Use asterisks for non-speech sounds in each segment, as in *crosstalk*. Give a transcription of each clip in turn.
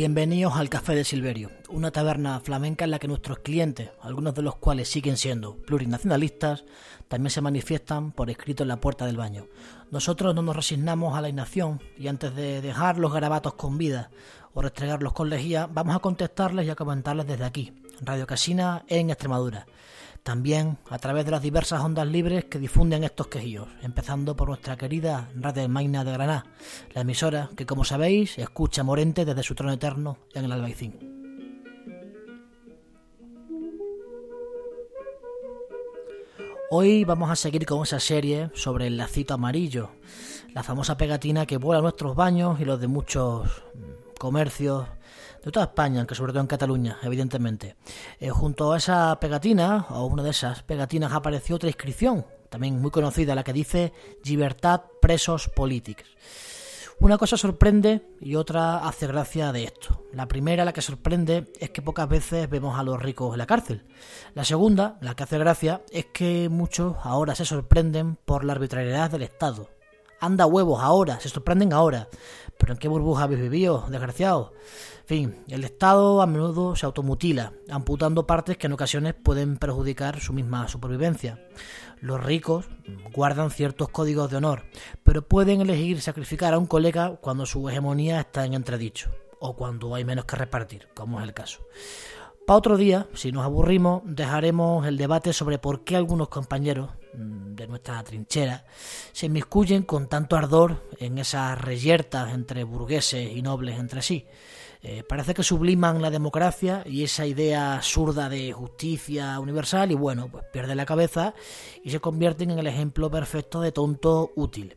Bienvenidos al Café de Silverio, una taberna flamenca en la que nuestros clientes, algunos de los cuales siguen siendo plurinacionalistas, también se manifiestan por escrito en la puerta del baño. Nosotros no nos resignamos a la inacción y antes de dejar los garabatos con vida o restregarlos con lejía, vamos a contestarles y a comentarles desde aquí, Radio Casina en Extremadura también a través de las diversas ondas libres que difunden estos quejíos, empezando por nuestra querida Radio Magna de Granada, la emisora que, como sabéis, escucha Morente desde su trono eterno en el Albaicín. Hoy vamos a seguir con esa serie sobre el lacito amarillo, la famosa pegatina que vuela nuestros baños y los de muchos comercios de toda España, aunque sobre todo en Cataluña, evidentemente. Eh, junto a esa pegatina, o una de esas pegatinas, apareció otra inscripción, también muy conocida, la que dice Libertad Presos Políticos. Una cosa sorprende y otra hace gracia de esto. La primera, la que sorprende, es que pocas veces vemos a los ricos en la cárcel. La segunda, la que hace gracia, es que muchos ahora se sorprenden por la arbitrariedad del Estado. Anda huevos ahora, se sorprenden ahora. Pero ¿en qué burbuja habéis vivido, desgraciados? fin, el Estado a menudo se automutila, amputando partes que en ocasiones pueden perjudicar su misma supervivencia. Los ricos guardan ciertos códigos de honor, pero pueden elegir sacrificar a un colega cuando su hegemonía está en entredicho, o cuando hay menos que repartir, como es el caso. Para otro día, si nos aburrimos, dejaremos el debate sobre por qué algunos compañeros mm, de nuestra trinchera se inmiscuyen con tanto ardor en esas reyertas entre burgueses y nobles entre sí. Eh, parece que subliman la democracia y esa idea absurda de justicia universal y bueno, pues pierde la cabeza y se convierten en el ejemplo perfecto de tonto útil.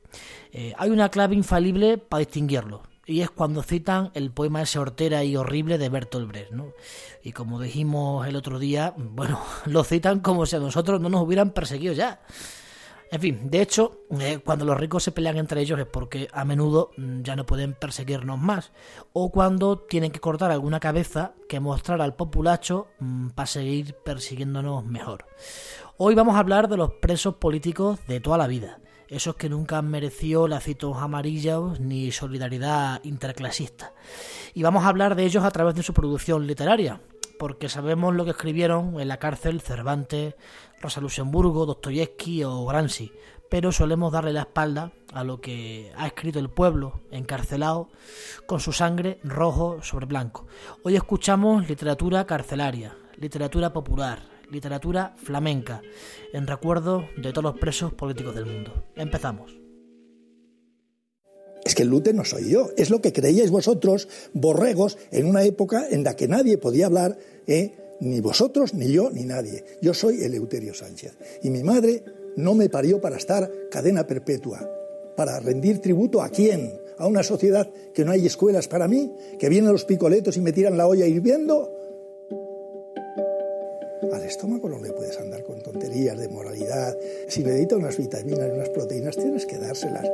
Eh, hay una clave infalible para distinguirlo y es cuando citan el poema ese hortera y horrible de Bertolt Brecht, ¿no? Y como dijimos el otro día, bueno, *laughs* lo citan como si a nosotros no nos hubieran perseguido ya. En fin, de hecho, eh, cuando los ricos se pelean entre ellos es porque a menudo mm, ya no pueden perseguirnos más, o cuando tienen que cortar alguna cabeza que mostrar al populacho mm, para seguir persiguiéndonos mejor. Hoy vamos a hablar de los presos políticos de toda la vida, esos que nunca han merecido lacitos amarillos ni solidaridad interclasista. Y vamos a hablar de ellos a través de su producción literaria, porque sabemos lo que escribieron en la cárcel Cervantes, Rosa Luxemburgo, Dostoyevsky o Gramsci, pero solemos darle la espalda a lo que ha escrito el pueblo encarcelado con su sangre rojo sobre blanco. Hoy escuchamos literatura carcelaria, literatura popular, literatura flamenca, en recuerdo de todos los presos políticos del mundo. Empezamos. Es que el lute no soy yo, es lo que creíais vosotros, borregos, en una época en la que nadie podía hablar, ¿eh? ni vosotros, ni yo, ni nadie. Yo soy Eleuterio Sánchez. Y mi madre no me parió para estar cadena perpetua, para rendir tributo a quién, a una sociedad que no hay escuelas para mí, que vienen los picoletos y me tiran la olla hirviendo. Al estómago no le puedes andar con tonterías de moralidad. Si necesita unas vitaminas y unas proteínas, tienes que dárselas.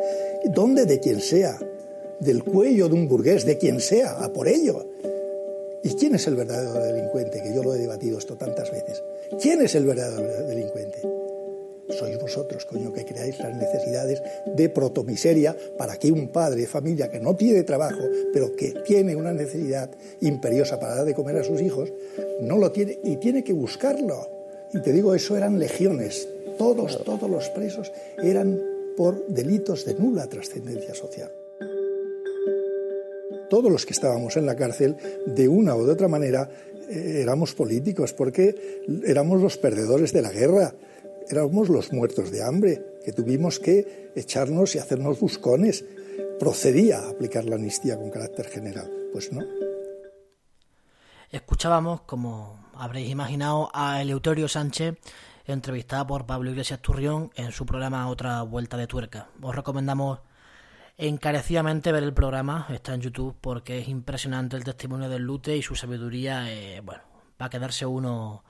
¿Dónde? De quien sea. Del cuello de un burgués, de quien sea, a por ello. ¿Y quién es el verdadero delincuente? Que yo lo he debatido esto tantas veces. ¿Quién es el verdadero delincuente? Sois vosotros, coño, que creáis las necesidades de protomiseria para que un padre de familia que no tiene trabajo, pero que tiene una necesidad imperiosa para dar de comer a sus hijos, no lo tiene y tiene que buscarlo. Y te digo, eso eran legiones. Todos, todos los presos eran por delitos de nula trascendencia social todos los que estábamos en la cárcel, de una o de otra manera, eh, éramos políticos, porque éramos los perdedores de la guerra, éramos los muertos de hambre, que tuvimos que echarnos y hacernos buscones. ¿Procedía a aplicar la amnistía con carácter general? Pues no. Escuchábamos, como habréis imaginado, a Eleuterio Sánchez entrevistada por Pablo Iglesias Turrión en su programa Otra Vuelta de Tuerca. Os recomendamos encarecidamente ver el programa, está en YouTube, porque es impresionante el testimonio del Lute y su sabiduría, eh, bueno, va a quedarse uno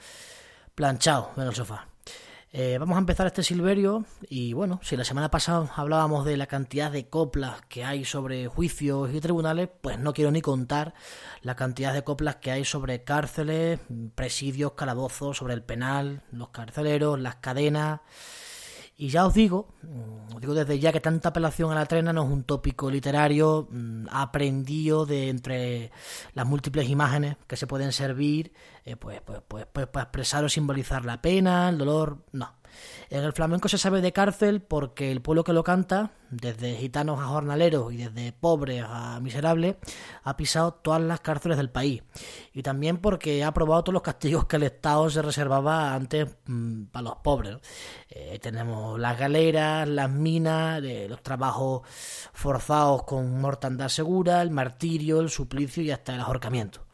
planchado en el sofá. Eh, vamos a empezar este Silverio y bueno, si la semana pasada hablábamos de la cantidad de coplas que hay sobre juicios y tribunales, pues no quiero ni contar la cantidad de coplas que hay sobre cárceles, presidios, calabozos, sobre el penal, los carceleros, las cadenas Y ya os digo, mm, os digo desde ya que tanta apelación a la trena no es un tópico literario mm, aprendido de entre las múltiples imágenes que se pueden servir eh, pues, pues, pues, pues, para expresar o simbolizar la pena, el dolor, no. En el flamenco se sabe de cárcel porque el pueblo que lo canta, desde gitanos a jornaleros y desde pobres a miserables, ha pisado todas las cárceles del país. Y también porque ha probado todos los castigos que el Estado se reservaba antes mm, para los pobres. Eh, tenemos las galeras, las minas, eh, los trabajos forzados con mortandad segura, el martirio, el suplicio y hasta el ahorcamiento.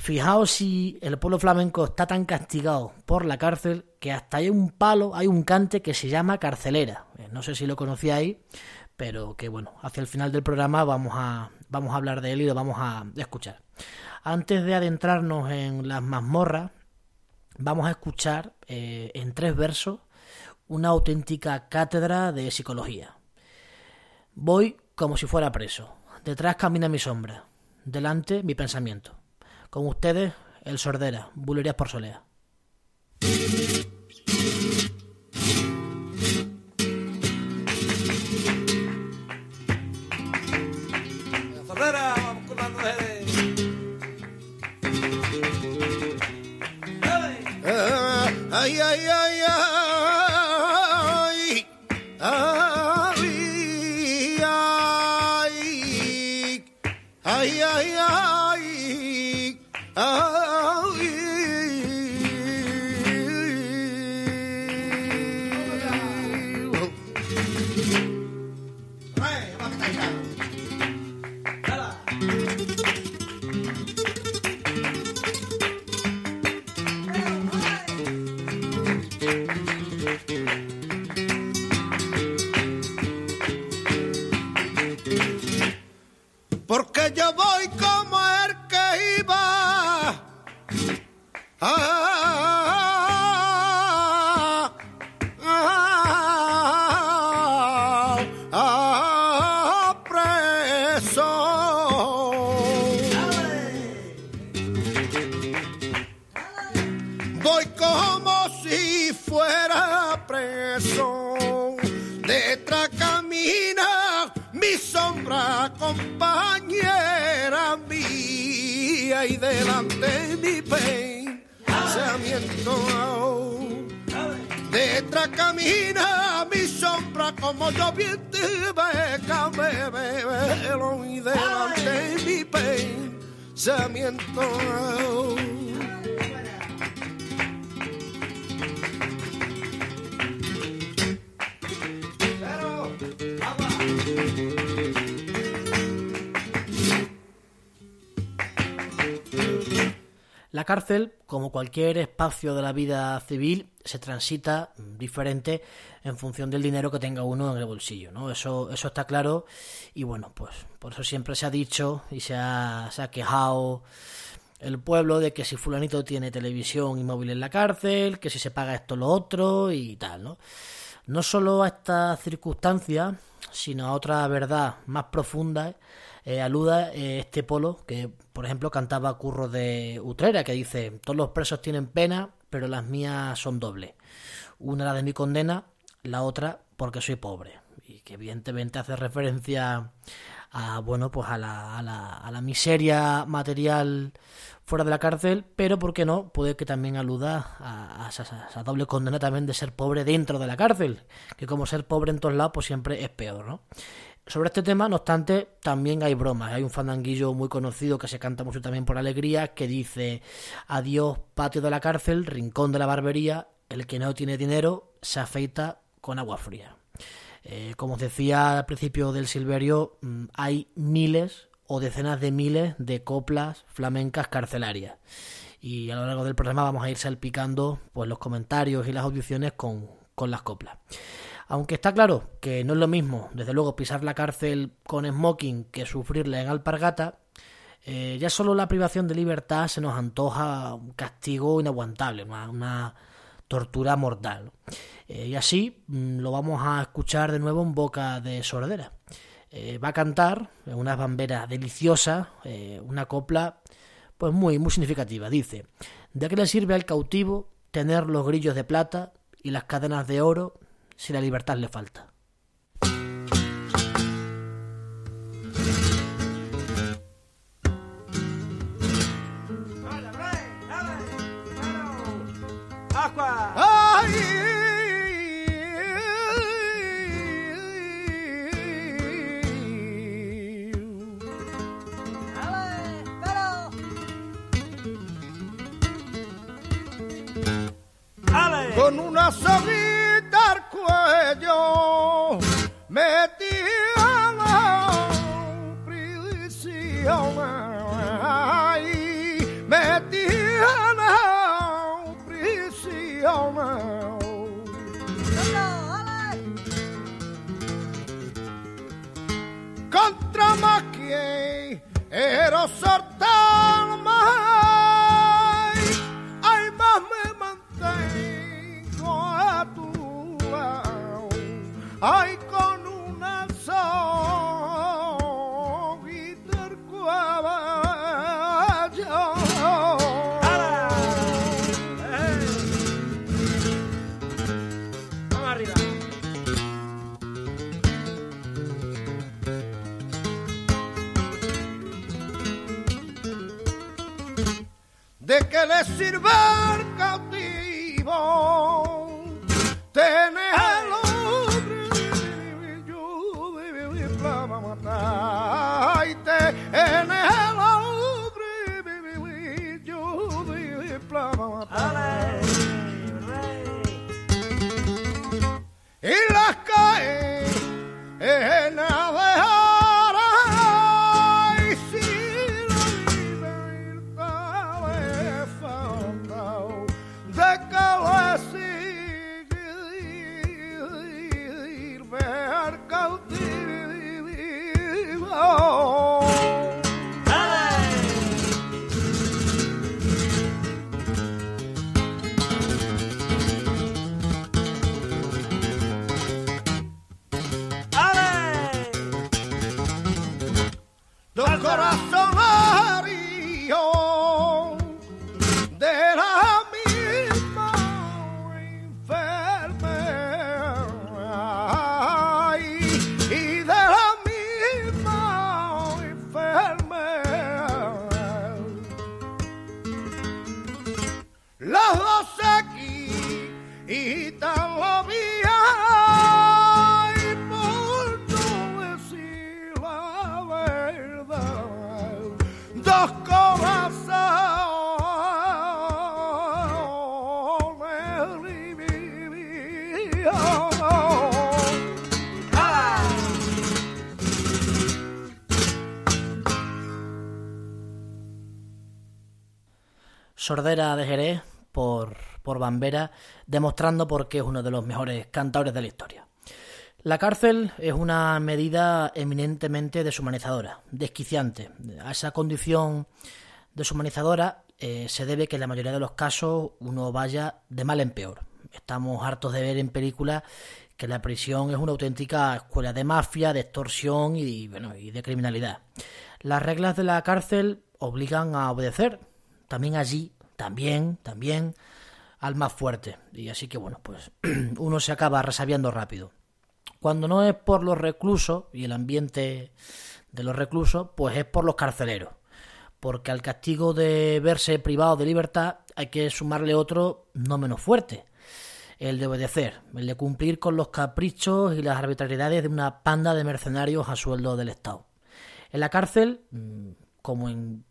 Fijaos si el pueblo flamenco está tan castigado por la cárcel que hasta hay un palo, hay un cante que se llama carcelera. Eh, no sé si lo conocíais, pero que bueno, hacia el final del programa vamos a, vamos a hablar de él y lo vamos a escuchar. Antes de adentrarnos en las mazmorras, vamos a escuchar eh, en tres versos una auténtica cátedra de psicología. Voy como si fuera preso. Detrás camina mi sombra. Delante mi pensamiento. Con ustedes, el Sordera, Bulerías por Solea. Yo bien te beca, me veo, y delante mi pensamiento. La cárcel, como cualquier espacio de la vida civil, se transita diferente en función del dinero que tenga uno en el bolsillo, ¿no? Eso, eso está claro y bueno, pues por eso siempre se ha dicho y se ha, quejado el pueblo de que si fulanito tiene televisión y móvil en la cárcel, que si se paga esto lo otro y tal, ¿no? No solo a esta circunstancia, sino a otra verdad más profunda, eh, aluda eh, este polo que, por ejemplo, cantaba Curro de Utrera, que dice, todos los presos tienen pena, pero las mías son dobles. Una la de mi condena, la otra porque soy pobre. Y que evidentemente hace referencia a, bueno, pues a la, a la, a la miseria material fuera de la cárcel, pero ¿por qué no? Puede que también aluda a, a a esa doble condena también de ser pobre dentro de la cárcel, que como ser pobre en todos lados, pues siempre es peor, ¿no? Sobre este tema, no obstante, también hay bromas. Hay un fandanguillo muy conocido que se canta mucho también por alegría que dice: Adiós, patio de la cárcel, rincón de la barbería, el que no tiene dinero se afeita con agua fría. Eh, como os decía al principio del Silverio, mm, hay miles o decenas de miles de coplas flamencas carcelarias. Y a lo largo del programa vamos a ir salpicando pues, los comentarios y las audiciones con, con las coplas. Aunque está claro que no es lo mismo, desde luego, pisar la cárcel con smoking que sufrirla en alpargata, eh, ya solo la privación de libertad se nos antoja un castigo inaguantable, una, tortura mortal. Eh, y así mm, lo vamos a escuchar de nuevo en boca de sordera. Eh, va a cantar unas bamberas deliciosas, una copla pues muy, muy significativa. Dice, ¿de qué le sirve al cautivo tener los grillos de plata y las cadenas de oro si la libertad le falta. Con una al cuello metía la prisión Sordera de Jerez por, por Bambera, demostrando por qué es uno de los mejores cantadores de la historia. La cárcel es una medida eminentemente deshumanizadora, desquiciante. A esa condición deshumanizadora eh, se debe que en la mayoría de los casos uno vaya de mal en peor. Estamos hartos de ver en películas que la prisión es una auténtica escuela de mafia, de extorsión y, de criminalidad. Las reglas de la cárcel obligan a obedecer, también allí, también, también al más fuerte. Y así que bueno, pues *clears throat* uno se acaba resabiando rápido. Cuando no es por los reclusos y el ambiente de los reclusos, pues es por los carceleros. Porque al castigo de verse privado de libertad hay que sumarle otro no menos fuerte. El de obedecer, el de cumplir con los caprichos y las arbitrariedades de una panda de mercenarios a sueldo del Estado. En la cárcel, mm, como en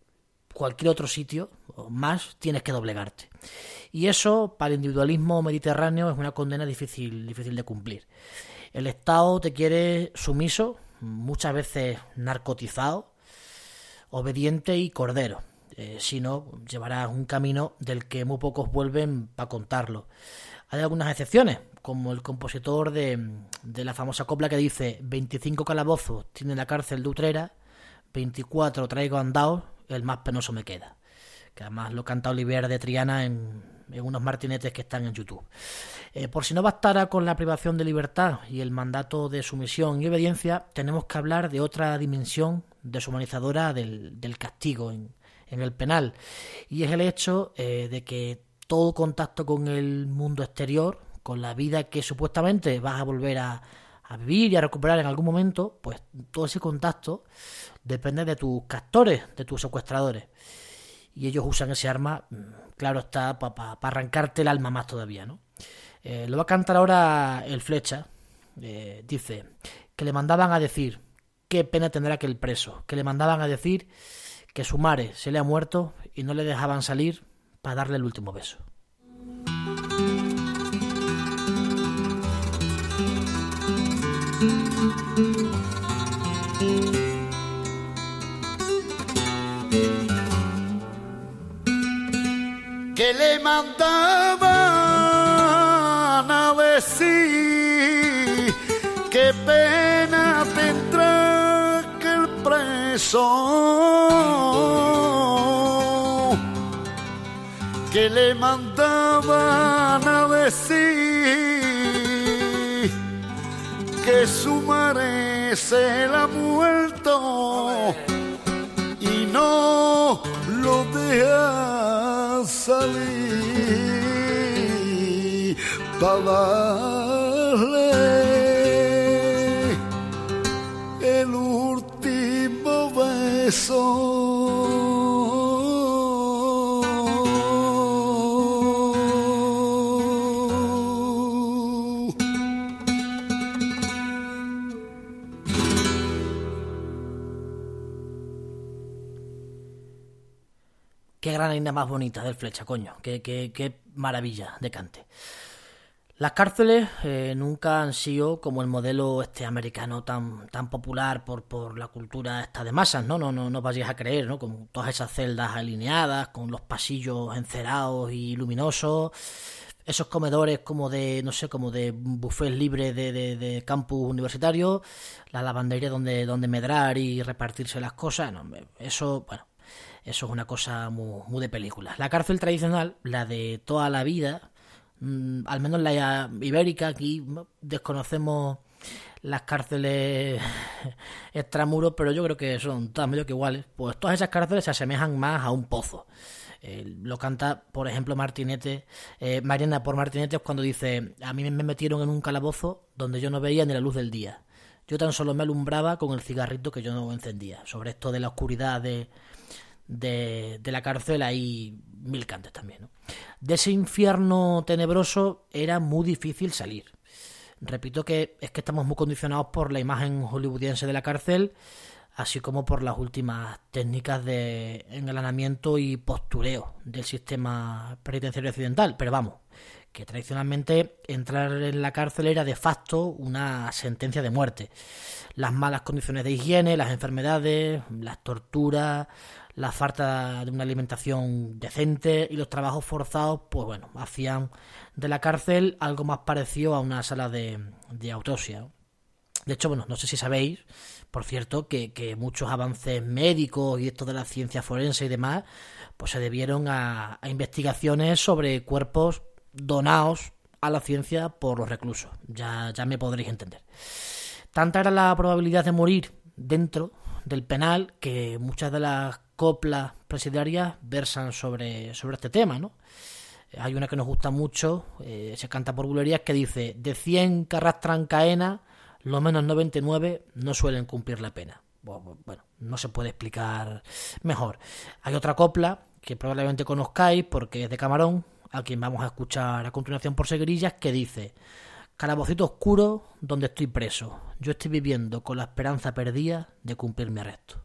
cualquier otro sitio, más, tienes que doblegarte. Y eso, para el individualismo mediterráneo, es una condena difícil, difícil de cumplir. El Estado te quiere sumiso, muchas veces narcotizado, obediente y cordero. Eh, si no, llevarás un camino del que muy pocos vuelven para contarlo. Hay algunas excepciones, como el compositor de, de la famosa copla que dice 25 calabozos tiene la cárcel de Utrera, 24 traigo andados, el más penoso me queda. Que además lo canta Olivier de Triana en, unos martinetes que están en YouTube. Eh, por si no bastara con la privación de libertad y el mandato de sumisión y obediencia, tenemos que hablar de otra dimensión deshumanizadora del, castigo en, en, el penal. Y es el hecho eh, de que todo contacto con el mundo exterior, con la vida que supuestamente vas a volver a, a vivir y a recuperar en algún momento, pues todo ese contacto depende de tus captores, de tus secuestradores. Y ellos usan ese arma, mm, claro está, para arrancarte el alma más todavía, ¿no? Eh, lo va a cantar ahora el Flecha. Eh, dice que le mandaban a decir qué pena tendrá que el preso, que le mandaban a decir que su madre se le ha muerto y no le dejaban salir para darle el último beso. Que le mandaban a decir qué pena tendrá que el preso. Que le mandaban a decir que su madre se la ha muerto y no lo deja salir para darle el último beso. Más bonita del flecha, coño. Qué, qué, qué maravilla de cante. Las cárceles eh, nunca han sido como el modelo este americano tan, tan popular por, por la cultura esta de masas, ¿no? No, no, no vayáis a creer, ¿no? Con todas esas celdas alineadas, con los pasillos encerados y luminosos, esos comedores como de, no sé, como de buffet libre de, de, de campus universitario, la lavandería donde, donde medrar y repartirse las cosas, no, eso, bueno, eso es una cosa muy, muy de película. La cárcel tradicional, la de toda la vida, mm, al menos la ibérica, aquí ¿no? desconocemos las cárceles *laughs* extramuros, pero yo creo que son todas medio que iguales. Pues todas esas cárceles se asemejan más a un pozo. Lo canta, por ejemplo, Martinete, eh, Mariana por Martinete cuando dice, a mí me metieron en un calabozo donde yo no veía ni la luz del día. Yo tan solo me alumbraba con el cigarrito que yo no encendía. Sobre esto de la oscuridad de, de, la cárcel hay mil cantes también. ¿no? De ese infierno tenebroso era muy difícil salir. Repito que es que estamos muy condicionados por la imagen hollywoodiense de la cárcel, así como por las últimas técnicas de engalanamiento y postureo del sistema penitenciario occidental. Pero vamos, que tradicionalmente entrar en la cárcel era de facto una sentencia de muerte. Las malas condiciones de higiene, las enfermedades, las torturas, la falta de una alimentación decente y los trabajos forzados, pues bueno, hacían de la cárcel algo más parecido a una sala de, de autopsia. De hecho, bueno, no sé si sabéis, por cierto, que, muchos avances médicos y esto de la ciencia forense y demás, pues se debieron a, investigaciones sobre cuerpos donados a la ciencia por los reclusos. Ya, ya me podréis entender. Tanta era la probabilidad de morir dentro del penal que muchas de las coplas presidiarias versan sobre, sobre este tema, ¿no? Hay una que nos gusta mucho, eh, se canta por bulerías, que dice, de 100 que arrastran lo menos 99 no suelen cumplir la pena. Bueno, no se puede explicar mejor. Hay otra copla que probablemente conozcáis porque es de Camarón, a quien vamos a escuchar a continuación por seguirillas, que dice, Calabocito oscuro donde estoy preso, yo estoy viviendo con la esperanza perdida de cumplir mi arresto.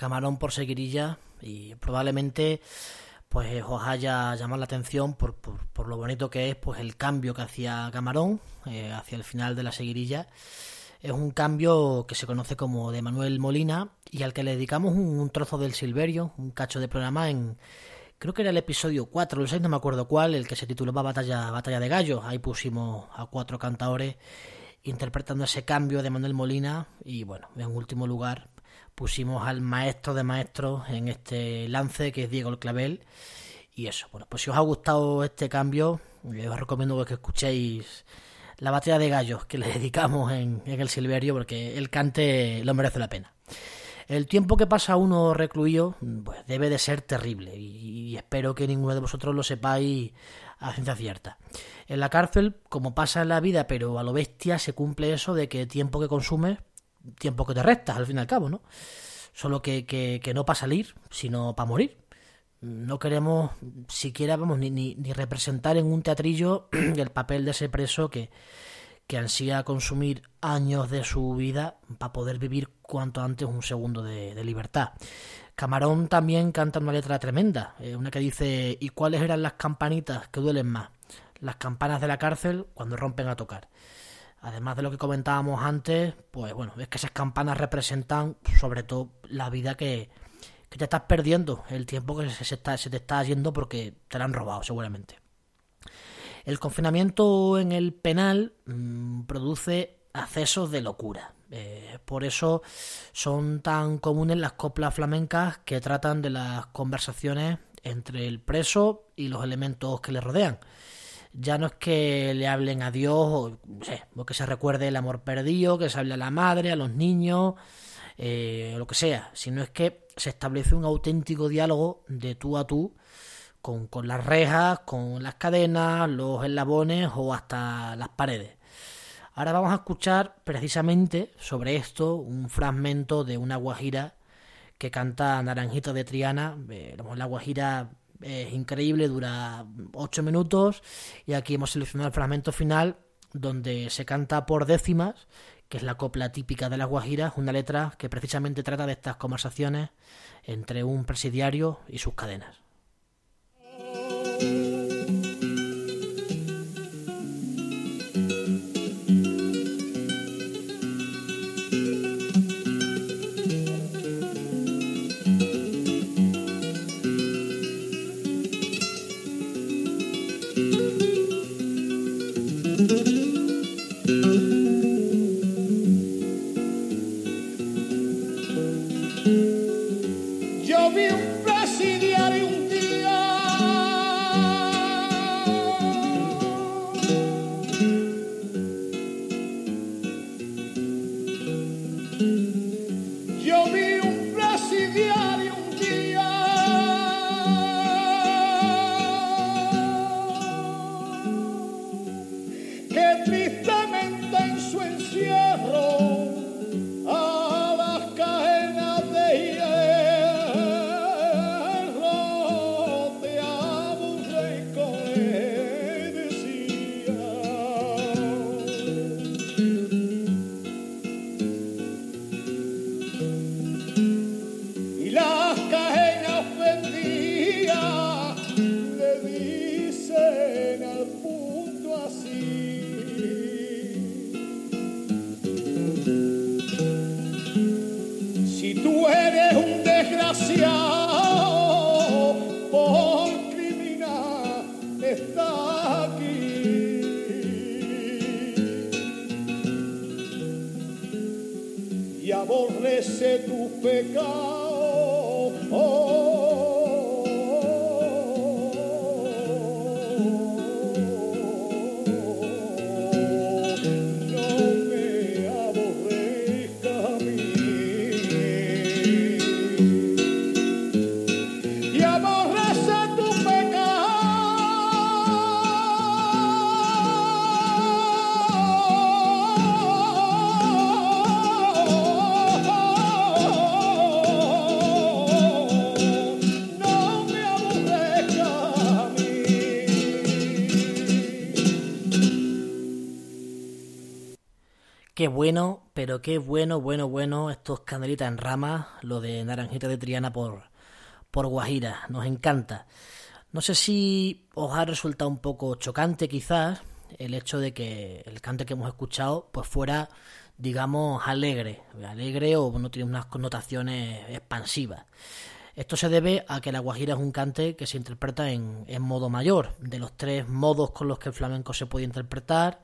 Camarón por seguirilla y probablemente pues os haya llamado la atención por, por, por lo bonito que es pues el cambio que hacía Camarón eh, hacia el final de la seguirilla. Es un cambio que se conoce como de Manuel Molina y al que le dedicamos un, trozo del Silverio, un cacho de programa en, creo que era el episodio 4 o el 6, no me acuerdo cuál, el que se titulaba Batalla, Batalla de Gallos. Ahí pusimos a cuatro cantadores interpretando ese cambio de Manuel Molina y bueno, en último lugar pusimos al maestro de maestros en este lance que es Diego el Clavel y eso, bueno, pues si os ha gustado este cambio, eh, os recomiendo que escuchéis la batalla de gallos que le *laughs* dedicamos en, el Silverio porque el cante lo merece la pena. El tiempo que pasa uno recluido pues debe de ser terrible y, espero que ninguno de vosotros lo sepáis a ciencia cierta. En la cárcel, como pasa en la vida, pero a lo bestia, se cumple eso de que tiempo que consumes, tiempo que te restas, al fin y al cabo, ¿no? Solo que, que, no para salir, sino para morir. No queremos siquiera, vamos, ni, ni, representar en un teatrillo *clears throat* el papel de ese preso que, que ansía consumir años de su vida para poder vivir cuanto antes un segundo de, de libertad. Camarón también canta una letra tremenda, eh, una que dice ¿y cuáles eran las campanitas que duelen más? Las campanas de la cárcel cuando rompen a tocar. Además de lo que comentábamos antes, pues bueno, es que esas campanas representan sobre todo la vida que, que te estás perdiendo, el tiempo que se, está, se te está yendo porque te la han robado seguramente. El confinamiento en el penal mmm, produce accesos de locura. Eh, por eso son tan comunes las coplas flamencas que tratan de las conversaciones entre el preso y los elementos que le rodean. Ya no es que le hablen a Dios o, no sé, o que se recuerde el amor perdido, que se hable a la madre, a los niños, eh, lo que sea, sino es que se establece un auténtico diálogo de tú a tú con, con las rejas, con las cadenas, los eslabones o hasta las paredes. Ahora vamos a escuchar precisamente sobre esto un fragmento de una guajira que canta Naranjito de Triana. Eh, la guajira es increíble, dura 8 minutos y aquí hemos seleccionado el fragmento final donde se canta por décimas, que es la copla típica de las guajiras, una letra que precisamente trata de estas conversaciones entre un presidiario y sus cadenas. Pero qué bueno, bueno, bueno estos candelitas en ramas, lo de Naranjita de Triana por, por Guajira, nos encanta. No sé si os ha resultado un poco chocante quizás el hecho de que el cante que hemos escuchado pues fuera, digamos, alegre, alegre o no tiene unas connotaciones expansivas. Esto se debe a que la guajira es un cante que se interpreta en, en modo mayor. De los tres modos con los que el flamenco se puede interpretar,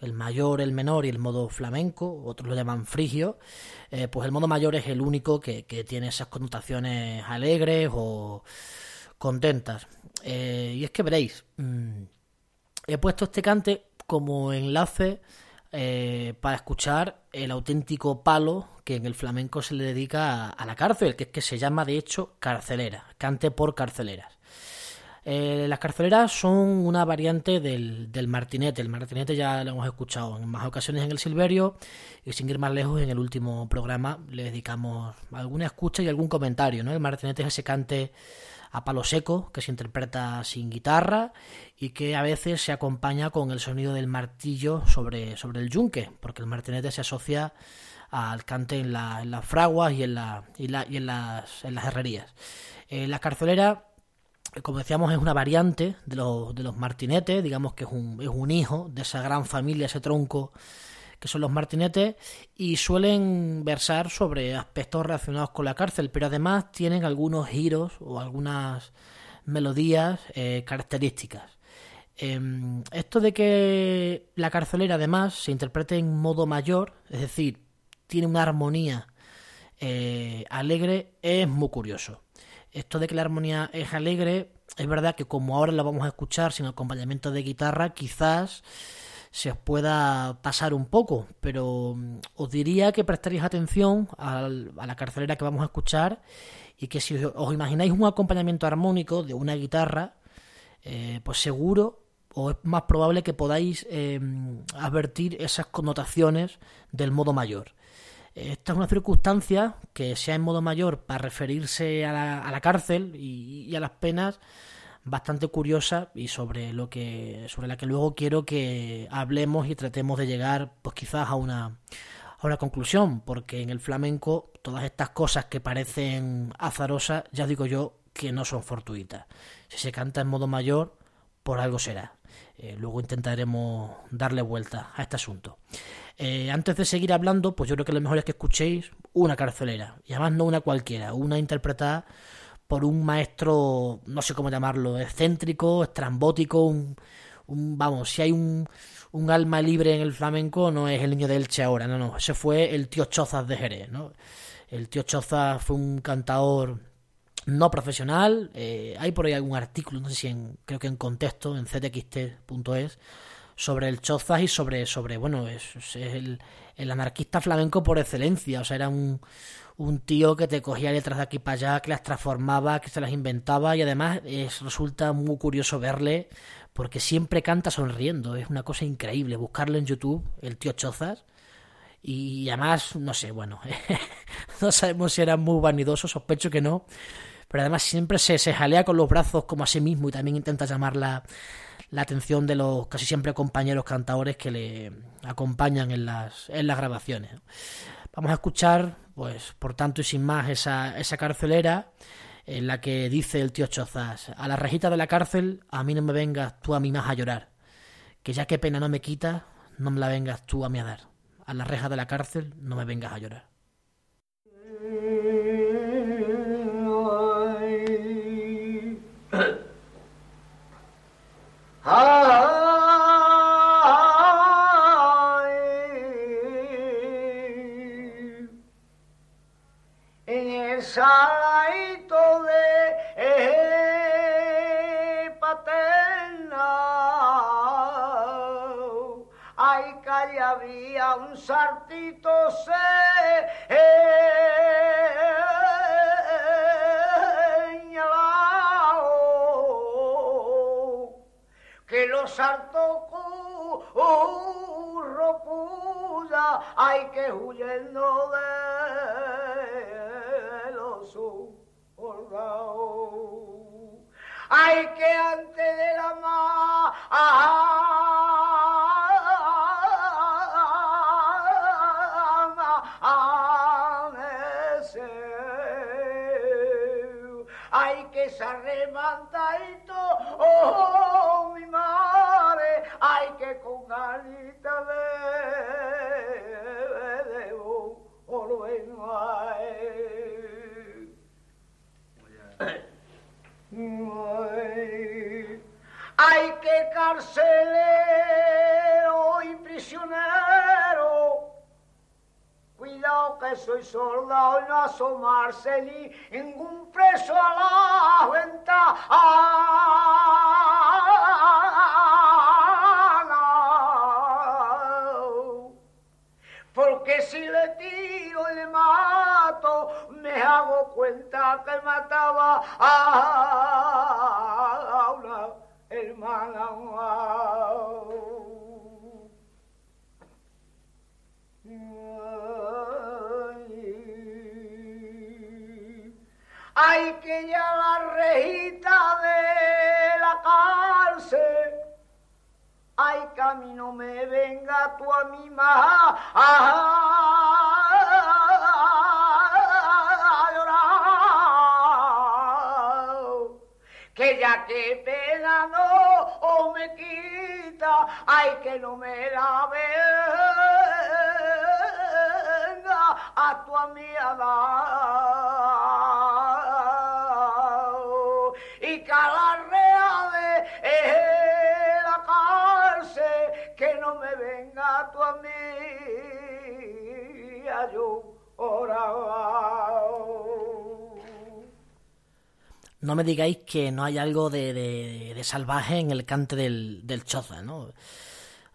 el mayor, el menor y el modo flamenco, otros lo llaman frigio, eh, pues el modo mayor es el único que, que tiene esas connotaciones alegres o contentas. Eh, y es que veréis, mm, he puesto este cante como enlace eh, para escuchar el auténtico palo que en el flamenco se le dedica a, a la cárcel, que es que se llama de hecho carcelera, cante por carceleras. Eh, las carceleras son una variante del, del martinete. El martinete ya lo hemos escuchado en más ocasiones en el Silverio y sin ir más lejos en el último programa le dedicamos alguna escucha y algún comentario. ¿no? El martinete es ese cante a palo seco que se interpreta sin guitarra y que a veces se acompaña con el sonido del martillo sobre, sobre el yunque, porque el martinete se asocia al cante en, la- en las fraguas y en, la, y en las, en las herrerías. Eh, la carcelera como decíamos, es una variante de los, de los martinetes, digamos que es un, es un hijo de esa gran familia, ese tronco que son los martinetes, y suelen versar sobre aspectos relacionados con la cárcel, pero además tienen algunos giros o algunas melodías eh, características. Em, esto de que la carcelera además se interprete en modo mayor, es decir, tiene una armonía eh, alegre, es muy curioso. Esto de que la armonía es alegre, es verdad que como ahora la vamos a escuchar sin acompañamiento de guitarra, quizás se os pueda pasar un poco, pero mm, os diría que prestaréis atención a la carcelera que vamos a escuchar y que si os, imagináis un acompañamiento armónico de una guitarra, eh, pues seguro o es más probable que podáis eh, advertir esas connotaciones del modo mayor. Esta es una circunstancia que sea en modo mayor para referirse a la, a la cárcel y, a las penas bastante curiosa y sobre lo que sobre la que luego quiero que hablemos y tratemos de llegar pues quizás a una a una conclusión porque en el flamenco todas estas cosas que parecen azarosas ya digo yo que no son fortuitas. Si se canta en modo mayor por algo será. Eh, luego intentaremos darle vuelta a este asunto eh, antes de seguir hablando, pues yo creo que lo mejor es que escuchéis una carcelera, y además no una cualquiera, una interpretada por un maestro, no sé cómo llamarlo, excéntrico, estrambótico, un, vamos, si hay un, un alma libre en el flamenco, no es el niño de Elche ahora, no, no, ese fue el tío Chozas de Jerez, ¿no? El tío Chozas fue un cantador no profesional, eh, hay por ahí algún artículo, no sé si en, creo que en contexto, en ctxt.es, sobre el Chozas y sobre, sobre bueno, es, el, el anarquista flamenco por excelencia, o sea, era un, un tío que te cogía letras de aquí para allá, que las transformaba, que se las inventaba y además es, resulta muy curioso verle porque siempre canta sonriendo, es una cosa increíble buscarlo en YouTube, el tío Chozas. Y además, no sé, bueno, *laughs* no sabemos si era muy vanidoso, sospecho que no, pero además siempre se, se jalea con los brazos como a sí mismo y también intenta llamar la, la atención de los casi siempre compañeros cantadores que le acompañan en las, en las grabaciones. Vamos a escuchar, pues, por tanto y sin más, esa, esa carcelera en la que dice el tío Chozas, a la rejita de la cárcel, a mí no me vengas tú a mí más a llorar, que ya que pena no me quita, no me la vengas tú a mí a dar. A la reja de la cárcel no me vengas a llorar. Ay, en el salaito de eh, paterna, ay, allí había un sartito señalado curro puya, hay que huyendo de los soldados. Hay que antes de la amanecer, carcelero y prisionero. Cuidado que soy soldado y no asomarse ni ningún preso a la ventana. Porque si le tiro y le mato, me hago cuenta que mataba a. Hay que ya la rejita de la cárcel. Ay, camino me venga tú a mi más a Que ya que pena no o me quita, ay, que no me la venga a tu a mí a dar. Y que a la real de la cárcel, que no me venga a mí a llorar. No me digáis que no hay algo de, de- salvaje en el cante del, del choza, ¿no?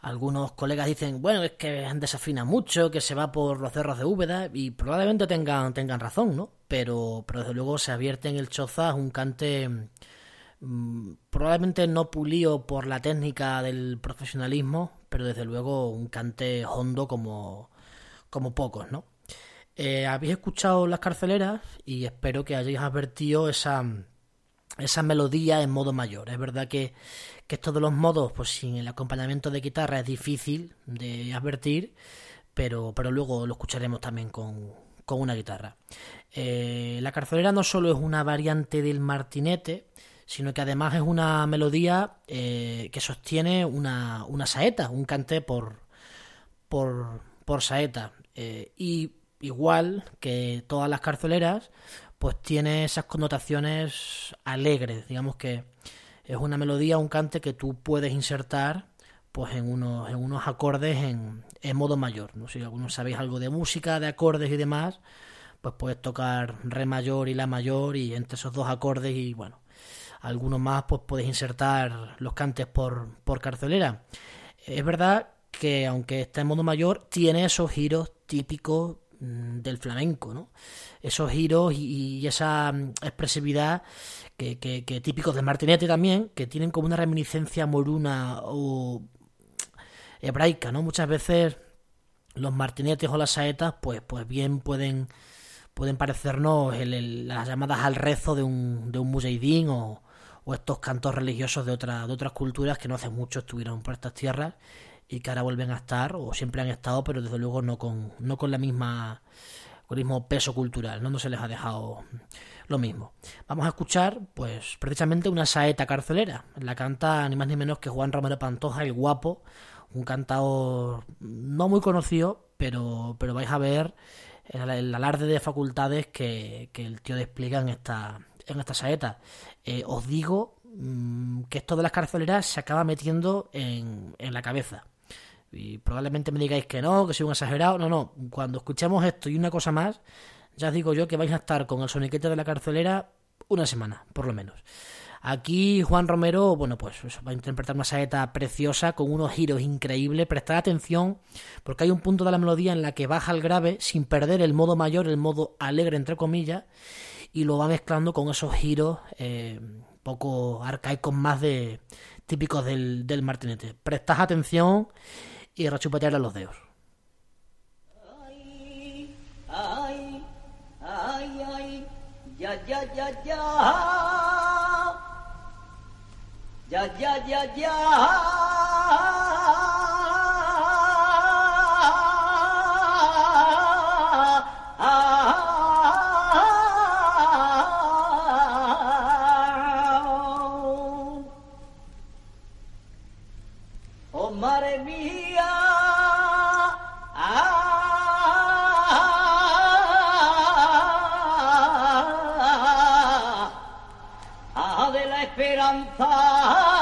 Algunos colegas dicen, bueno, es que desafina mucho, que se va por los cerros de Úbeda, y probablemente tengan, tengan razón, ¿no? Pero, pero desde luego se advierte en el choza un cante mm, probablemente no pulido por la técnica del profesionalismo, pero desde luego un cante hondo como, como pocos, ¿no? Eh, habéis escuchado las carceleras y espero que hayáis advertido esa, esa melodía en modo mayor. Es verdad que, que esto de los modos, pues sin el acompañamiento de guitarra es difícil de advertir, pero, pero luego lo escucharemos también con, con una guitarra. Eh, la carcelera no solo es una variante del martinete, sino que además es una melodía eh, que sostiene una, una saeta, un cante por, por, por saeta. Eh, y igual que todas las carceleras, pues tiene esas connotaciones alegres, digamos que Es una melodía, un cante que tú puedes insertar pues en unos, en unos acordes en, en modo mayor. ¿no? Si algunos sabéis algo de música, de acordes y demás, pues puedes tocar re mayor y la mayor y entre esos dos acordes y bueno, algunos más pues puedes insertar los cantes por, por carcelera. Es verdad que aunque está en modo mayor, tiene esos giros típicos del flamenco, ¿no? Esos giros y, esa mm, expresividad que, que, típicos de Martinete también, que tienen como una reminiscencia moruna o hebraica, ¿no? Muchas veces los martinetes o las saetas, pues, pues bien pueden, pueden parecernos las llamadas al rezo de un, de un o, o estos cantos religiosos de, otra, de otras culturas que no hace mucho estuvieron por estas tierras y que ahora vuelven a estar o siempre han estado pero desde luego no con, no con la misma con el mismo peso cultural, ¿no? no se les ha dejado lo mismo. Vamos a escuchar, pues, precisamente una saeta carcelera. La canta ni más ni menos que Juan Romero Pantoja, el guapo, un cantador no muy conocido, pero, pero vais a ver el, alarde de facultades que, que, el tío despliega en esta, en esta saeta. Eh, os digo mm, que esto de las carceleras se acaba metiendo en, en la cabeza. Y probablemente me digáis que no, que soy un exagerado. No, no. Cuando escuchemos esto y una cosa más, ya os digo yo que vais a estar con el soniquete de la carcelera una semana, por lo menos. Aquí Juan Romero, bueno, pues va a interpretar una saeta preciosa con unos giros increíbles. Prestad atención porque hay un punto de la melodía en la que baja el grave sin perder el modo mayor, el modo alegre, entre comillas, y lo va mezclando con esos giros eh, poco arcaicos más de típicos del, del martinete. Prestad atención y rechupetearle los dedos. Ay, ya, ya, ya, ya ya, ya, ya, ya. Oh, la esperanza.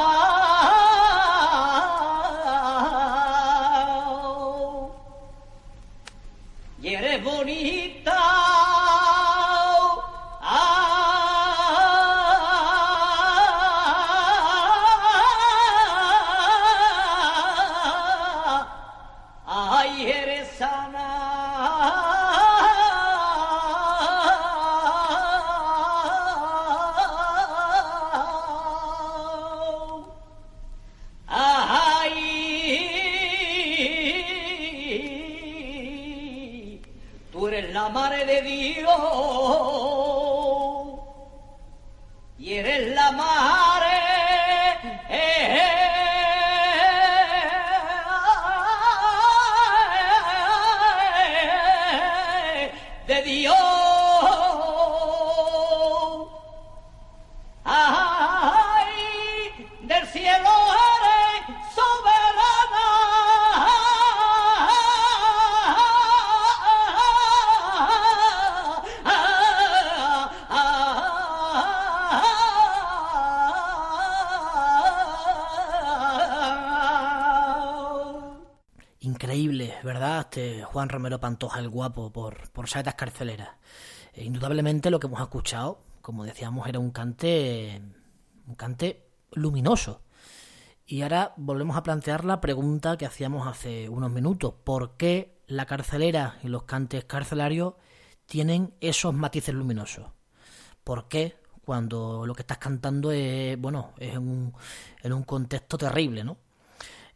Guapo por, por Saetas Carceleras. E indudablemente lo que hemos escuchado, como decíamos, era un cante, un cante luminoso. Y ahora volvemos a plantear la pregunta que hacíamos hace unos minutos. ¿Por qué la carcelera y los cantes carcelarios tienen esos matices luminosos? ¿Por qué cuando lo que estás cantando es, bueno, es en un, en un contexto terrible, ¿no?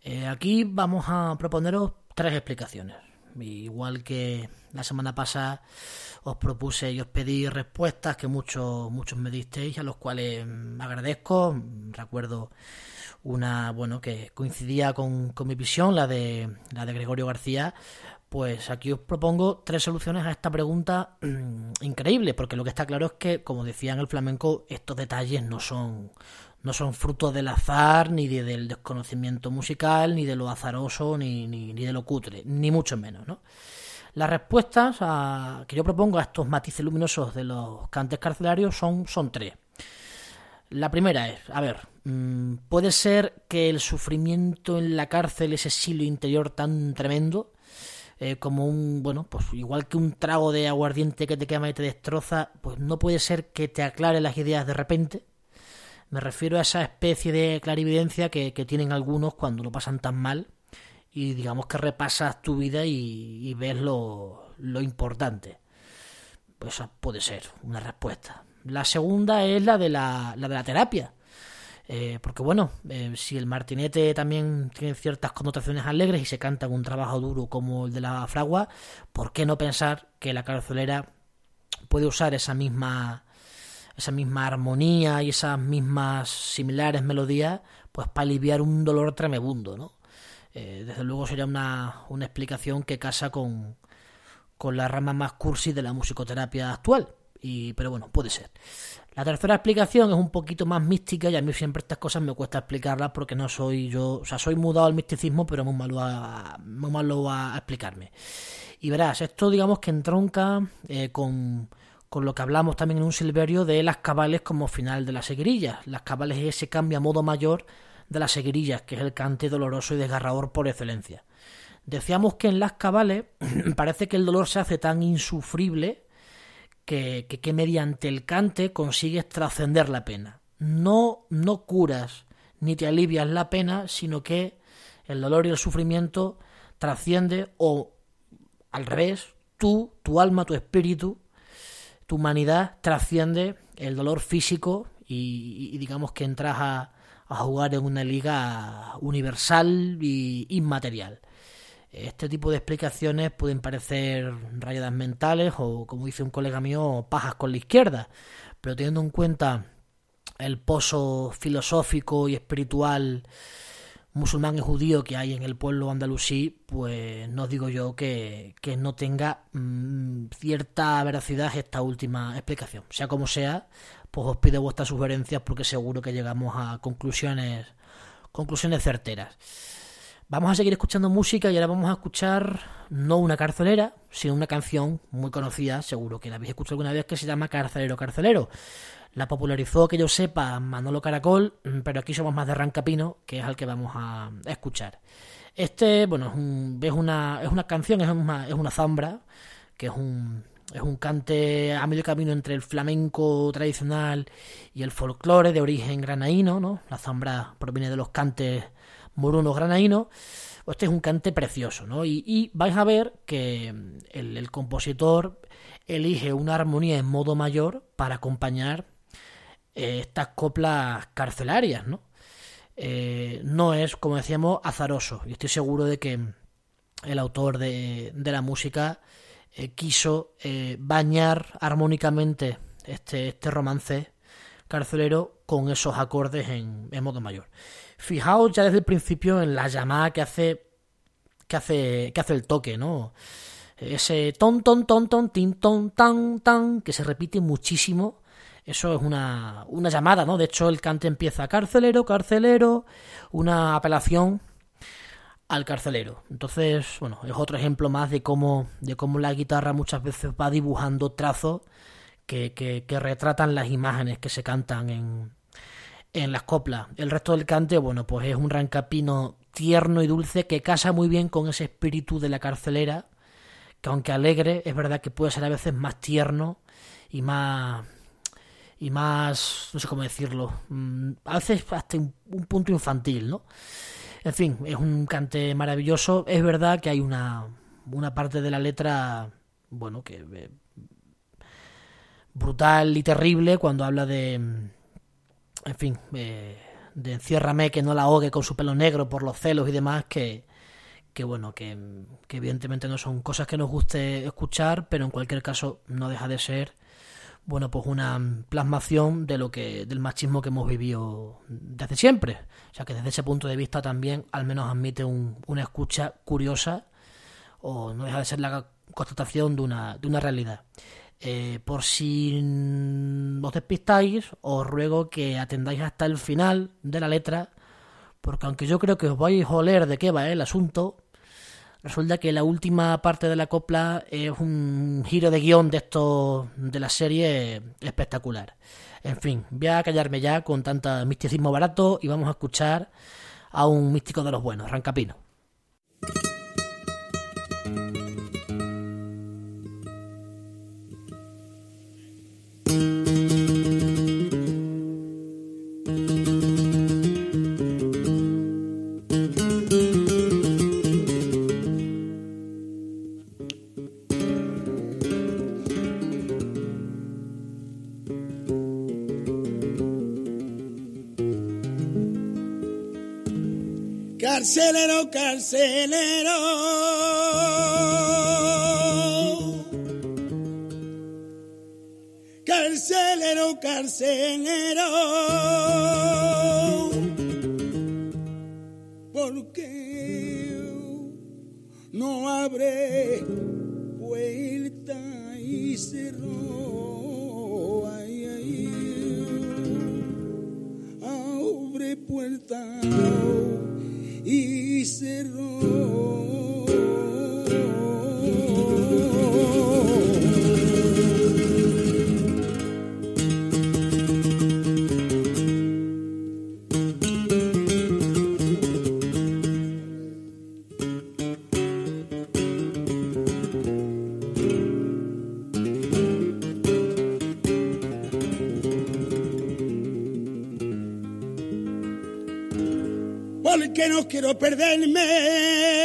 Eh, aquí vamos a proponeros tres explicaciones. Igual que la semana pasada os propuse y os pedí respuestas que muchos, muchos me disteis, a los cuales agradezco. Recuerdo una, bueno, que coincidía con, con mi visión, la de, la de Gregorio García, pues aquí os propongo tres soluciones a esta pregunta mm, increíble, porque lo que está claro es que, como decía en el flamenco, estos detalles no son, no son fruto del azar, ni del desconocimiento musical, ni de lo azaroso, ni, ni, de lo cutre, ni mucho menos, ¿no? Las respuestas que yo propongo a estos matices luminosos de los cantes carcelarios son, son tres. La primera es, a ver, mm, puede ser que el sufrimiento en la cárcel, ese exilio interior tan tremendo, eh, como un, bueno, pues igual que un trago de aguardiente que te quema y te destroza, pues no puede ser que te aclare las ideas de repente. Me refiero a esa especie de clarividencia que, tienen algunos cuando lo pasan tan mal y digamos que repasas tu vida y, y ves lo, lo importante. Pues esa puede ser una respuesta. La segunda es la de la, la de la terapia. Eh, porque bueno, eh, si el martinete también tiene ciertas connotaciones alegres y se canta en un trabajo duro como el de la fragua, ¿por qué no pensar que la carcelera puede usar esa misma esa misma armonía y esas mismas similares melodías pues para aliviar un dolor tremebundo, ¿no? Eh, desde luego sería una, una explicación que casa con, con la rama más cursi de la musicoterapia actual. Y, pero bueno, puede ser. La tercera explicación es un poquito más mística y a mí siempre estas cosas me cuesta explicarlas porque no soy yo, o sea, soy mudado al misticismo, pero muy malo a, muy malo a explicarme. Y verás, esto digamos que entronca eh, con, con lo que hablamos también en un silverio de las cabales como final de las seguirillas. Las cabales es ese cambio a modo mayor de las seguirillas, que es el cante doloroso y desgarrador por excelencia. Decíamos que en las cabales *clears throat* parece que el dolor se hace tan insufrible que, que, que mediante el cante consigues trascender la pena. No, no curas ni te alivias la pena, sino que el dolor y el sufrimiento trasciende o al revés, tú, tu alma, tu espíritu, tu humanidad trasciende el dolor físico y, digamos que entras a, a, jugar en una liga universal y inmaterial. Este tipo de explicaciones pueden parecer rayadas mentales o, como dice un colega mío, pajas con la izquierda, pero teniendo en cuenta el pozo filosófico y espiritual musulmán y judío que hay en el pueblo andalusí, pues no digo yo que, que no tenga mmm, cierta veracidad esta última explicación. Sea como sea, pues os pido vuestras sugerencias porque seguro que llegamos a conclusiones, conclusiones certeras. Vamos a seguir escuchando música y ahora vamos a escuchar no una carcelera, sino una canción muy conocida, seguro que la habéis escuchado alguna vez, que se llama Carcelero, Carcelero. La popularizó, que yo sepa, Manolo Caracol, pero aquí somos más de Rancapino, que es al que vamos a escuchar. Este, bueno, es, un, es, una, es una canción, es una, es una zambra, que es un, es un cante a medio camino entre el flamenco tradicional y el folclore de origen granaíno, ¿no? La zambra proviene de los cantes moruno granaíno. Este es un cante precioso, ¿no? Y, vais a ver que el, el, compositor elige una armonía en modo mayor para acompañar eh, estas coplas carcelarias, ¿no? Eh, no es, como decíamos, azaroso. Y estoy seguro de que el autor de, de la música eh, quiso bañar armónicamente este, este romance carcelero con esos acordes en, en modo mayor. Fijaos ya desde el principio en la llamada que hace que hace que hace el toque, ¿no? Ese ton ton ton ton tin ton tan tan que se repite muchísimo. Eso es una, una llamada, ¿no? De hecho, el cante empieza carcelero, carcelero, una apelación al carcelero. Entonces, bueno, es otro ejemplo más de cómo, de cómo la guitarra muchas veces va dibujando trazos que, que, que retratan las imágenes que se cantan en, en las coplas. El resto del cante, bueno, pues es un rancapino tierno y dulce que casa muy bien con ese espíritu de la carcelera, que aunque alegre, es verdad que puede ser a veces más tierno y más y más, no sé cómo decirlo, mm, a veces hasta un, un punto infantil, ¿no? En fin, es un cante maravilloso. Es verdad que hay una, una parte de la letra, bueno, que eh, brutal y terrible cuando habla de en fin, eh, de enciérrame que no la ahogue con su pelo negro por los celos y demás, que, que bueno, que, que, evidentemente no son cosas que nos guste escuchar, pero en cualquier caso no deja de ser, bueno, pues una plasmación de lo que, del machismo que hemos vivido desde siempre. O sea que desde ese punto de vista también al menos admite un, una escucha curiosa, o no deja de ser la constatación de una, de una realidad. Eh, por si os despistáis, os ruego que atendáis hasta el final de la letra, porque aunque yo creo que os vais a oler de qué va el asunto, Resulta que la última parte de la copla es un giro de guion de esto de la serie espectacular. En fin, voy a callarme ya con tanta misticismo barato y vamos a escuchar a un místico de los buenos, Rancapino. Carcelero, porque no quiero perderme.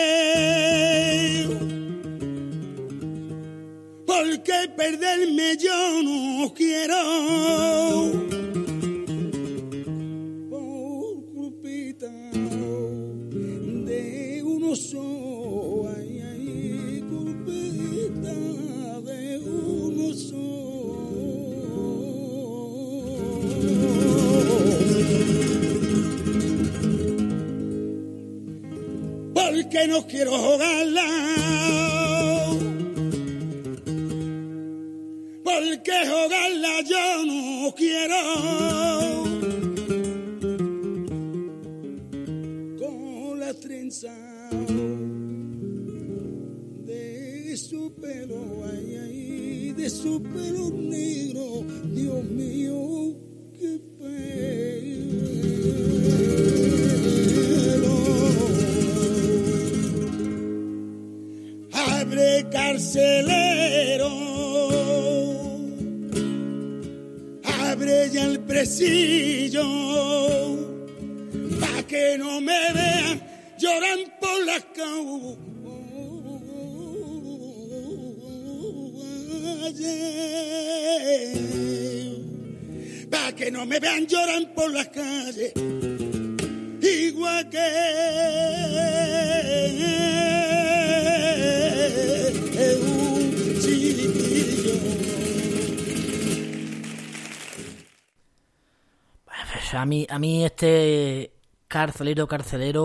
A mí, a mí este carcelero, carcelero,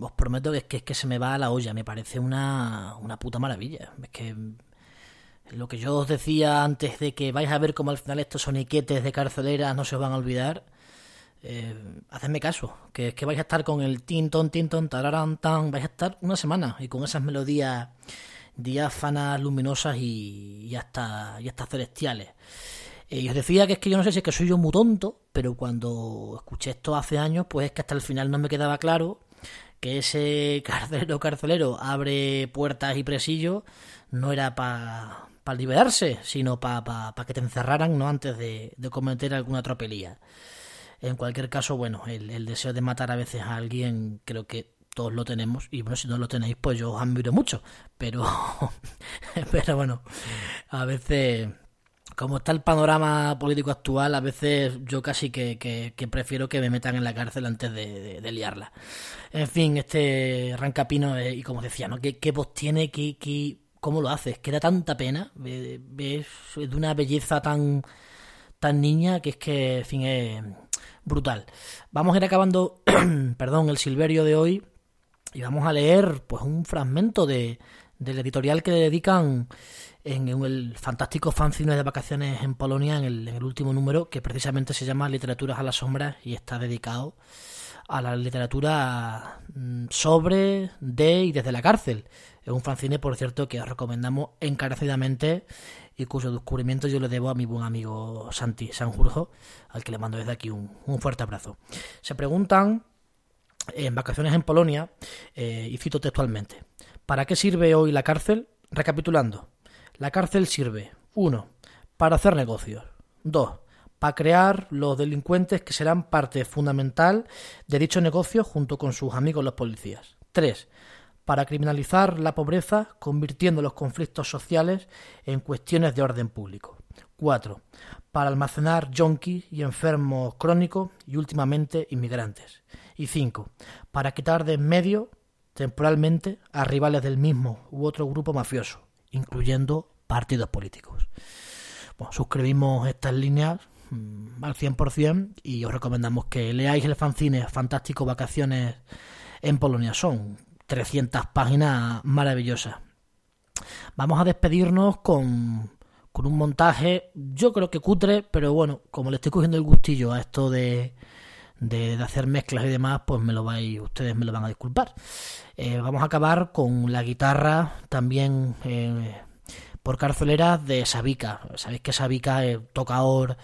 os prometo que es que, es que se me va a la olla, me parece una, una puta maravilla. Es que lo que yo os decía antes de que vais a ver cómo al final estos soniquetes de carceleras no se os van a olvidar, eh, hacedme caso, que es que vais a estar con el tinton, tinton, tararán, tan, vais a estar una semana y con esas melodías diáfanas, luminosas y, y hasta, y hasta celestiales. Y os decía que es que yo no sé si es que soy yo muy tonto, pero cuando escuché esto hace años, pues es que hasta el final no me quedaba claro que ese *laughs* carcelero carcelero abre puertas y presillos no era para pa liberarse, sino para pa, pa que te encerraran no antes de, de, cometer alguna tropelía. En cualquier caso, bueno, el, el, deseo de matar a veces a alguien creo que todos lo tenemos y bueno, si no lo tenéis, pues yo os admiro mucho, pero, *laughs* pero bueno, a veces como está el panorama político actual, a veces yo casi que, que, prefiero que me metan en la cárcel antes de, liarla. En fin, este Rancapino, eh, y como decía, ¿no? ¿Qué, qué voz tiene? ¿Qué, ¿Cómo lo hace? Es que da tanta pena. Es de una belleza tan, tan niña que es que, en fin, es brutal. Vamos a ir acabando, *clears throat* perdón, el Silverio de hoy y vamos a leer pues un fragmento de, del editorial que le dedican en, el fantástico fanzine de vacaciones en Polonia, en el, último número, que precisamente se llama Literaturas a las sombras y está dedicado a la literatura mm, sobre, de y desde la cárcel. Es un fanzine, por cierto, que os recomendamos encarecidamente y cuyo descubrimiento yo le debo a mi buen amigo Santi Sanjurjo, al que le mando desde aquí un, un fuerte abrazo. Se preguntan en vacaciones en Polonia, eh, y cito textualmente, ¿para qué sirve hoy la cárcel? Recapitulando, la cárcel sirve, 1. Para hacer negocios. 2. Para crear los delincuentes que serán parte fundamental de dicho negocio junto con sus amigos los policías. 3. Para criminalizar la pobreza, convirtiendo los conflictos sociales en cuestiones de orden público. 4. Para almacenar yonkis y enfermos crónicos y últimamente inmigrantes. Y 5. Para quitar de en medio temporalmente a rivales del mismo u otro grupo mafioso, incluyendo partidos políticos. Bueno, suscribimos estas líneas mm, al 100% y os recomendamos que leáis el fanzine Fantástico Vacaciones en Polonia. Son 300 páginas maravillosas. Vamos a despedirnos con, con un montaje, yo creo que cutre, pero bueno, como le estoy cogiendo el gustillo a esto de, de, hacer mezclas y demás, pues me lo vais, ustedes me lo van a disculpar. Eh, vamos a acabar con la guitarra también eh, por carceleras de Sabica. Sabéis que Sabica es tocador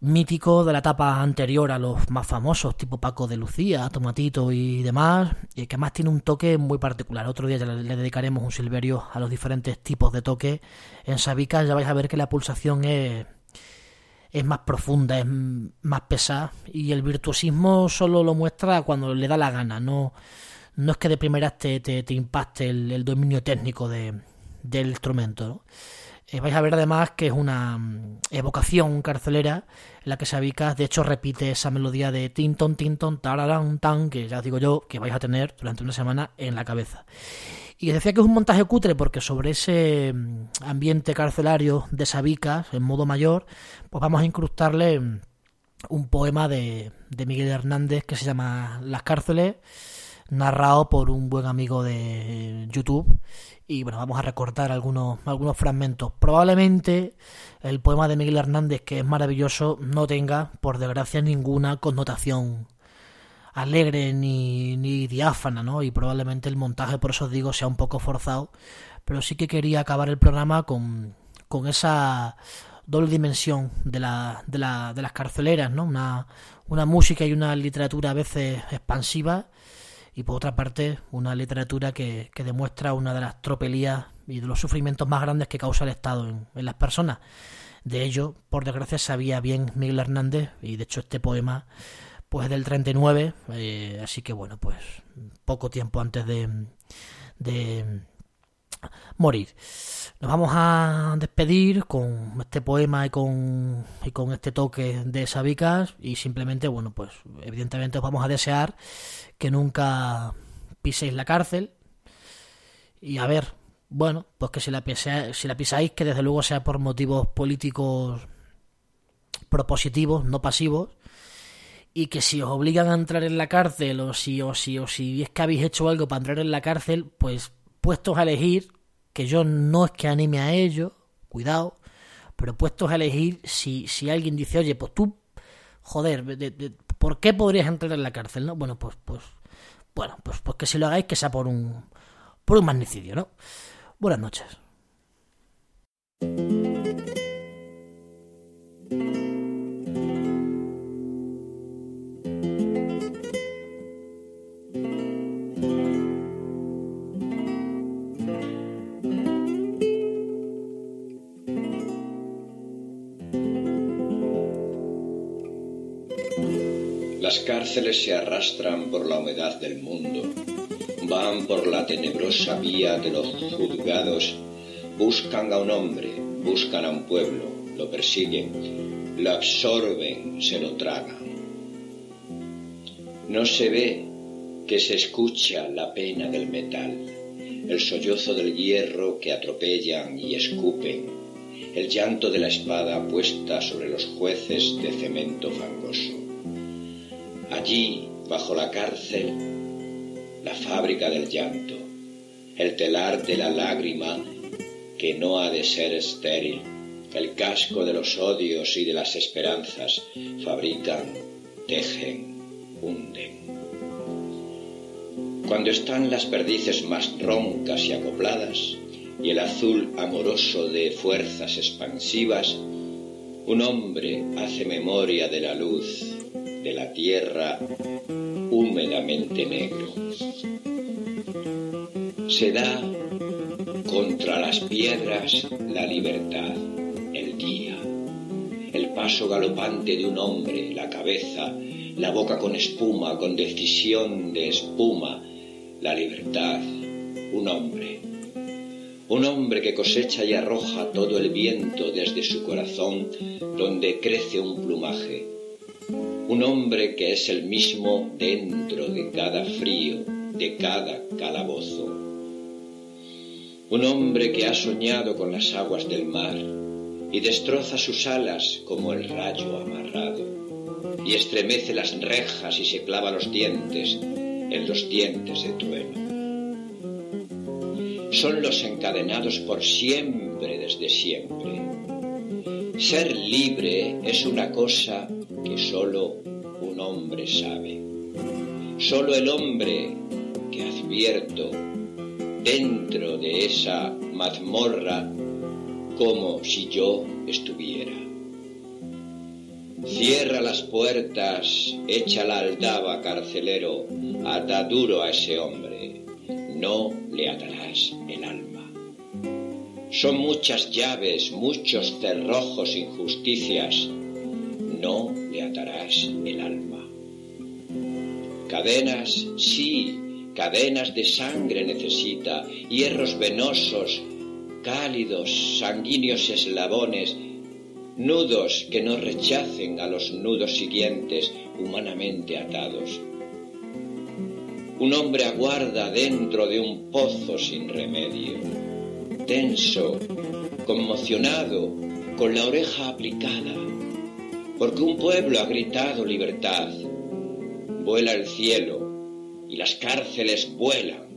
mítico de la etapa anterior a los más famosos, tipo Paco de Lucía, Tomatito y demás, y que además tiene un toque muy particular. Otro día ya le, dedicaremos un silverio a los diferentes tipos de toque. En Sabica ya vais a ver que la pulsación es es más profunda, es más pesada y el virtuosismo solo lo muestra cuando le da la gana, no, no es que de primeras te, te, impacte el, dominio técnico de, del instrumento. Eh, vais a ver además que es una mm, evocación carcelera en la que Sabicas de hecho repite esa melodía de tinton, tinton, tararán, tan, que ya os digo yo que vais a tener durante una semana en la cabeza. Y decía que es un montaje cutre porque sobre ese mm, ambiente carcelario de Sabicas, en modo mayor, pues vamos a incrustarle mm, un poema de, de Miguel Hernández que se llama Las cárceles, narrado por un buen amigo de YouTube. Y bueno, vamos a recortar algunos, algunos fragmentos. Probablemente el poema de Miguel Hernández, que es maravilloso, no tenga, por desgracia, ninguna connotación alegre ni, ni diáfana, ¿no? Y probablemente el montaje, por eso os digo, sea un poco forzado. Pero sí que quería acabar el programa con, con esa doble dimensión de, la, de, la, de las carceleras, ¿no? Una, una música y una literatura a veces expansiva y por otra parte una literatura que, que demuestra una de las tropelías y de los sufrimientos más grandes que causa el Estado en, en las personas. De ello, por desgracia, sabía bien Miguel Hernández y de hecho este poema pues del 39, eh, así que bueno, pues poco tiempo antes de, de morir. Nos vamos a despedir con este poema y con, y con este toque de Sabicas y simplemente, bueno, pues evidentemente os vamos a desear que nunca piséis la cárcel y a ver, bueno, pues que si la, pisáis, que desde luego sea por motivos políticos propositivos, no pasivos, y que si os obligan a entrar en la cárcel o si, o si, o si es que habéis hecho algo para entrar en la cárcel, pues puestos a elegir, que yo no es que anime a ello, cuidado, pero puestos a elegir si, si alguien dice, oye, pues tú, joder, ¿por qué podrías entrar en la cárcel? ¿no? Bueno, pues, pues, bueno, pues, pues que si lo hagáis que sea por un, por un magnicidio, ¿no? Buenas noches. Cárceles se arrastran por la humedad del mundo, van por la tenebrosa vía de los juzgados, buscan a un hombre, buscan a un pueblo, lo persiguen, lo absorben, se lo tragan. No se ve que se escucha la pena del metal, el sollozo del hierro que atropellan y escupen, el llanto de la espada puesta sobre los jueces de cemento fangoso. Allí, bajo la cárcel, la fábrica del llanto, el telar de la lágrima que no ha de ser estéril, el casco de los odios y de las esperanzas fabrican, tejen, hunden. Cuando están las perdices más roncas y acopladas, y el azul amoroso de fuerzas expansivas, un hombre hace memoria de la luz de la tierra húmedamente negro. Se da contra las piedras la libertad, el día, el paso galopante de un hombre, la cabeza, la boca con espuma, con decisión de espuma, la libertad, un hombre. Un hombre que cosecha y arroja todo el viento desde su corazón donde crece un plumaje. Un hombre que es el mismo dentro de cada frío, de cada calabozo. Un hombre que ha soñado con las aguas del mar y destroza sus alas como el rayo amarrado y estremece las rejas y se clava los dientes en los dientes de trueno son los encadenados por siempre desde siempre. Ser libre es una cosa que solo un hombre sabe. Solo el hombre que advierto dentro de esa mazmorra como si yo estuviera. Cierra las puertas, echa la aldaba, carcelero, ata duro a ese hombre no le atarás el. Son muchas llaves, muchos cerrojos, injusticias, no le atarás el alma. Cadenas, sí, cadenas de sangre necesita, hierros venosos, cálidos, sanguíneos eslabones, nudos que no rechacen a los nudos siguientes humanamente atados. Un hombre aguarda dentro de un pozo sin remedio, tenso, conmocionado, con la oreja aplicada, porque un pueblo ha gritado libertad. Vuela el cielo y las cárceles vuelan